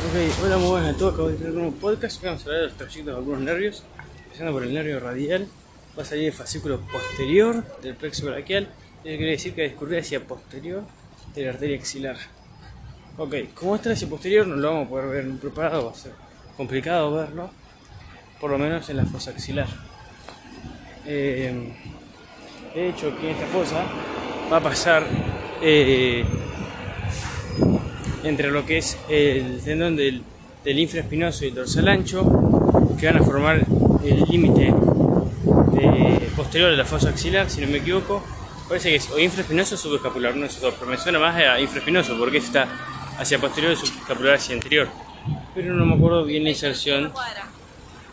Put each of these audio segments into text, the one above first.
Ok, hola, muy buenas a todos. Acabo de tener un podcast. Vamos a hablar de los trayectos de algunos nervios. Empezando por el nervio radial, va a salir el fascículo posterior del plexo braquial. Eso quiere decir que discurrir hacia posterior de la arteria axilar. Ok, como está hacia posterior, no lo vamos a poder ver en preparado, va a ser complicado verlo, por lo menos en la fosa axilar. Eh, de hecho, aquí en esta fosa va a pasar. Eh, entre lo que es el tendón del, del infraespinoso y el dorsal ancho, que van a formar el límite posterior de la fosa axilar, si no me equivoco. Parece que es o infraespinoso o subescapular, uno de esos dos, pero me suena más a infraespinoso porque está hacia posterior y subescapular hacia anterior. Pero no me acuerdo bien la inserción.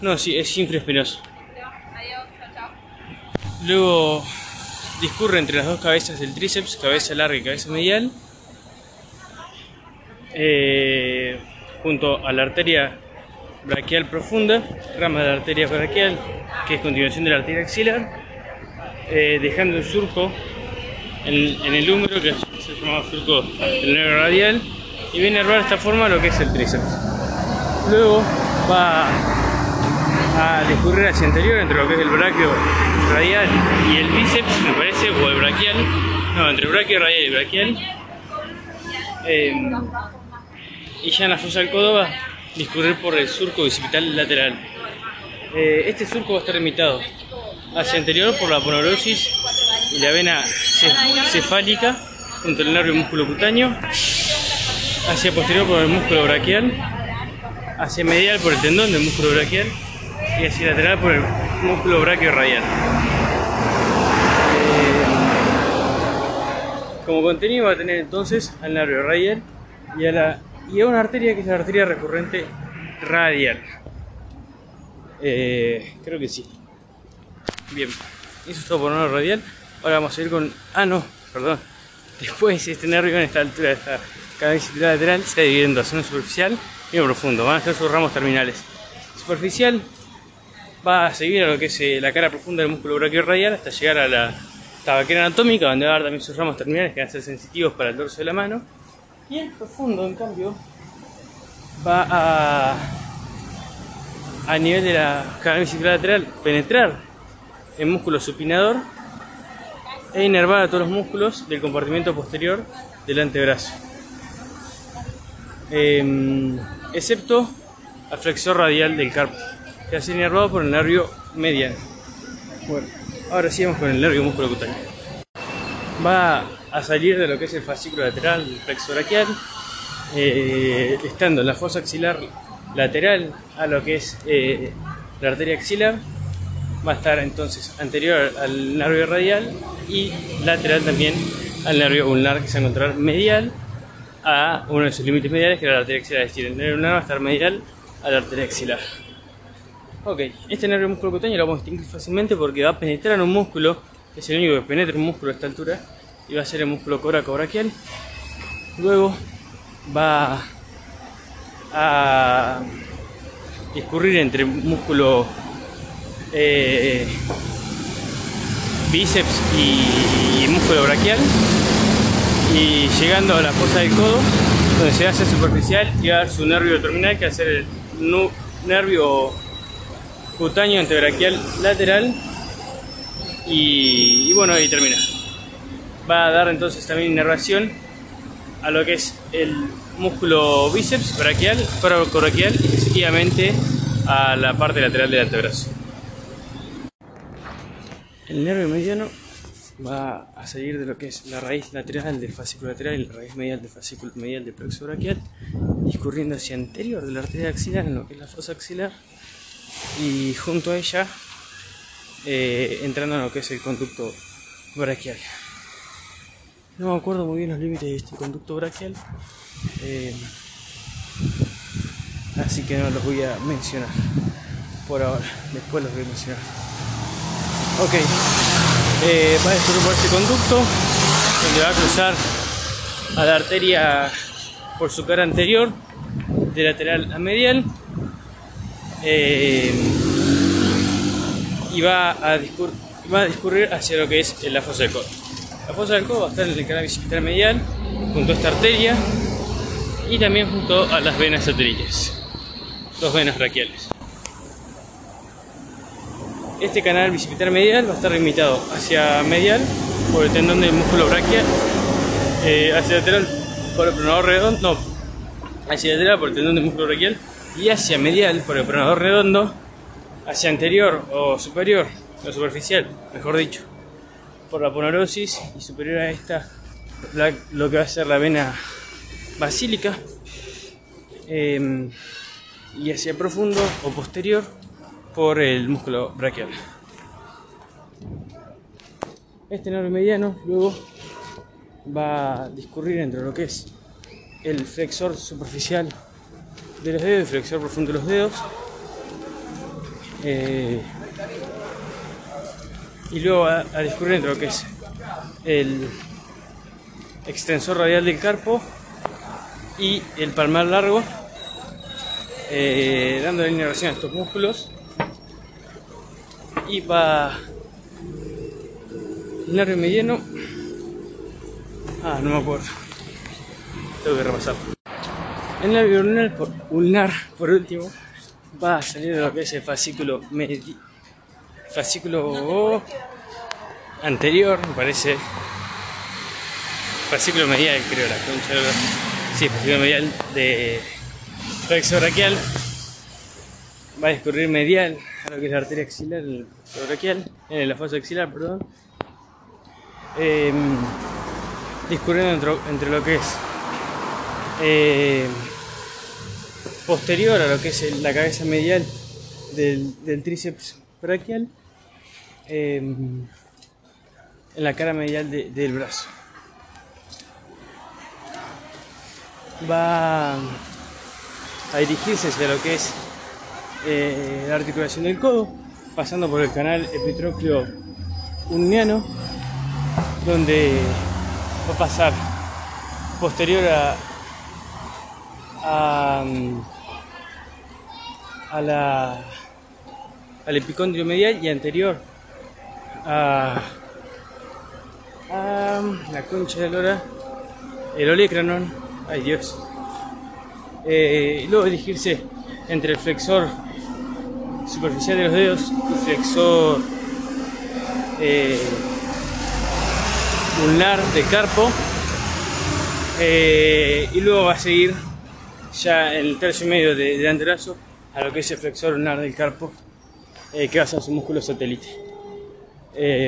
No, sí, es infraespinoso. Luego discurre entre las dos cabezas del tríceps, cabeza larga y cabeza medial eh, junto a la arteria braquial profunda, rama de la arteria braquial, que es continuación de la arteria axilar, eh, dejando el surco en, el húmero, que se llama surco del nervio radial, y viene a de esta forma lo que es el tríceps. Luego va a discurrir hacia anterior entre lo que es el braquio radial y el bíceps, me parece, o el braquial, no, entre braquio radial y braquial. Eh, y ya en la fosa del codo va a discurrir por el surco bicipital lateral. Eh, este surco va a estar limitado hacia anterior por la poneurosis y la vena cefálica junto al nervio músculo cutáneo, hacia posterior por el músculo braquial, hacia medial por el tendón del músculo braquial y hacia lateral por el músculo braquio radial. Eh, como contenido va a tener entonces al nervio radial y a la y a una arteria que es la arteria recurrente radial. Eh, creo que sí. Bien, eso es todo por nervio radial. Ahora vamos a ir con. Ah, no, perdón. Después, este nervio en esta altura esta cabeza lateral se divide en dos: uno superficial y uno profundo. Van a ser sus ramos terminales. Superficial va a seguir a lo que es eh, la cara profunda del músculo radial hasta llegar a la tabaquera anatómica, donde va a dar también sus ramos terminales que van a ser sensitivos para el dorso de la mano y el profundo, en cambio, va a, a nivel de la cadena lateral penetrar el músculo supinador e inervar a todos los músculos del compartimento posterior del antebrazo. Em, excepto al flexor radial del carpo, que ser inervado por el nervio mediano. Bueno, ahora sí vamos con el nervio músculo cutáneo. Va a salir de lo que es el fascículo lateral del plexo braquial, eh, estando en la fosa axilar lateral a lo que es eh, la arteria axilar, va a estar entonces anterior al nervio radial y lateral también al nervio ulnar que se va a encontrar medial a uno de sus límites mediales que es la arteria axilar, es decir, el nervio ulnar va a estar medial a la arteria axilar. Ok, este nervio músculo cutáneo lo vamos a distinguir fácilmente porque va a penetrar un músculo, es el único que penetra un músculo a esta altura, y va a ser el músculo coracobraquial. Luego va a discurrir entre músculo eh, bíceps y, músculo braquial. Y llegando a la fosa del codo donde se hace superficial y va a dar su nervio terminal que va a ser el nervio cutáneo antebraquial lateral. Y bueno ahí termina va a dar entonces también inervación a lo que es el músculo bíceps braquial, coracobraquial y efectivamente a la parte lateral del antebrazo. El nervio mediano va a salir de lo que es la raíz lateral del fascículo lateral y la raíz medial del fascículo medial del plexo braquial, discurriendo hacia anterior de la arteria axilar en lo que es la fosa axilar y junto a ella eh, entrando en lo que es el conducto braquial. No me acuerdo muy bien los límites de este conducto brachial. Eh, así que no los voy a mencionar por ahora. Después los voy a mencionar. Ok. Eh, va a descubrir por este conducto donde va a cruzar a la arteria por su cara anterior de lateral a medial eh, y va a, discurrir, va a discurrir hacia lo que es la fosa del codo. La fosa del codo va a estar en el canal bicipital medial, junto a esta arteria, y también junto a las venas satelitales, dos venas braquiales. Este canal bicipital medial va a estar limitado hacia medial por el tendón del músculo braquial, eh, hacia lateral por el pronador redondo, no, hacia lateral por el tendón del músculo braquial y hacia medial por el pronador redondo, hacia anterior o superior, o superficial, mejor dicho, por la ponerosis y superior a esta lo que va a ser la vena basílica em, y hacia profundo o posterior por el músculo braquial. Este nervio mediano luego va a discurrir entre lo que es el flexor superficial de los dedos, el flexor profundo de los dedos, eh, y luego a discurrir entre lo que es el extensor radial del carpo y el palmar largo, eh, dando la inervación a estos músculos y va el nervio mediano. Ah, no me acuerdo. Tengo que repasar. El nervio ulnar por, ulnar, por último, va a salir lo que es el fascículo fascículo anterior, me parece. Fascículo medial, creo, la concha. Sí, fascículo medial de flexo braquial va a discurrir medial a lo que es la arteria axilar, el braquial, en la fosa axilar, perdón, eh, discurriendo entre, lo que es eh, posterior a lo que es la cabeza medial del, tríceps braquial, em, en la cara medial del brazo. Va a dirigirse hacia lo que es eh, la articulación del codo, pasando por el canal epitrócleo uniano, donde va a pasar posterior a, a, a la, al epicondrio medial y anterior. A, a la concha de lora, el olecranon, ay Dios, eh, y luego dirigirse entre el flexor superficial de los dedos y flexor eh, ulnar de carpo. Eh, y luego va a seguir ya el tercio medio de, de antebrazo a lo que es el flexor ulnar del carpo eh, que ser su músculo satélite.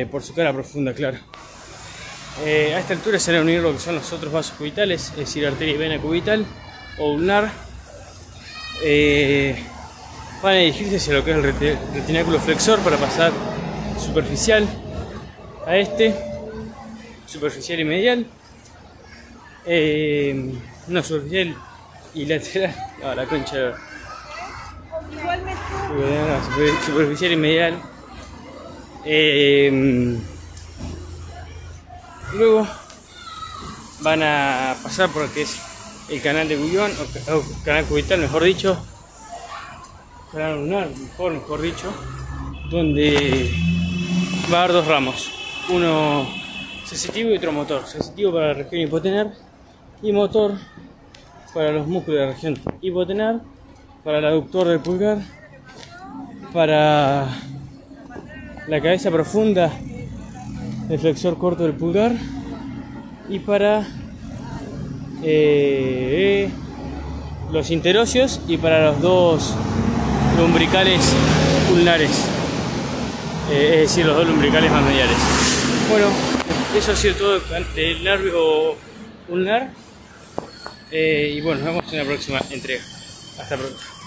Por su cara profunda claro. A esta altura se van a unir lo que son los otros vasos cubitales es decir arteria y vena cubital o ulnar. Van a dirigirse hacia lo que es el retináculo flexor para pasar superficial a este, superficial y medial, eh, no superficial y lateral, la concha. Superficial y medial. Eh, luego van a pasar por lo que es el canal de Gullón, o canal cubital, mejor dicho, canal lunar, mejor, mejor dicho, donde va a haber dos ramos, uno sensitivo y otro motor. Sensitivo para la región hipotenar y motor para los músculos de la región hipotenar, para el aductor del pulgar, para la cabeza profunda del flexor corto del pulgar y para eh, los interóseos y para los dos lumbricales ulnares, eh, es decir, los dos lumbricales más mediales. Bueno, eso ha sido todo del nervio ulnar. Eh, y bueno, nos vemos en la próxima entrega. Hasta pronto.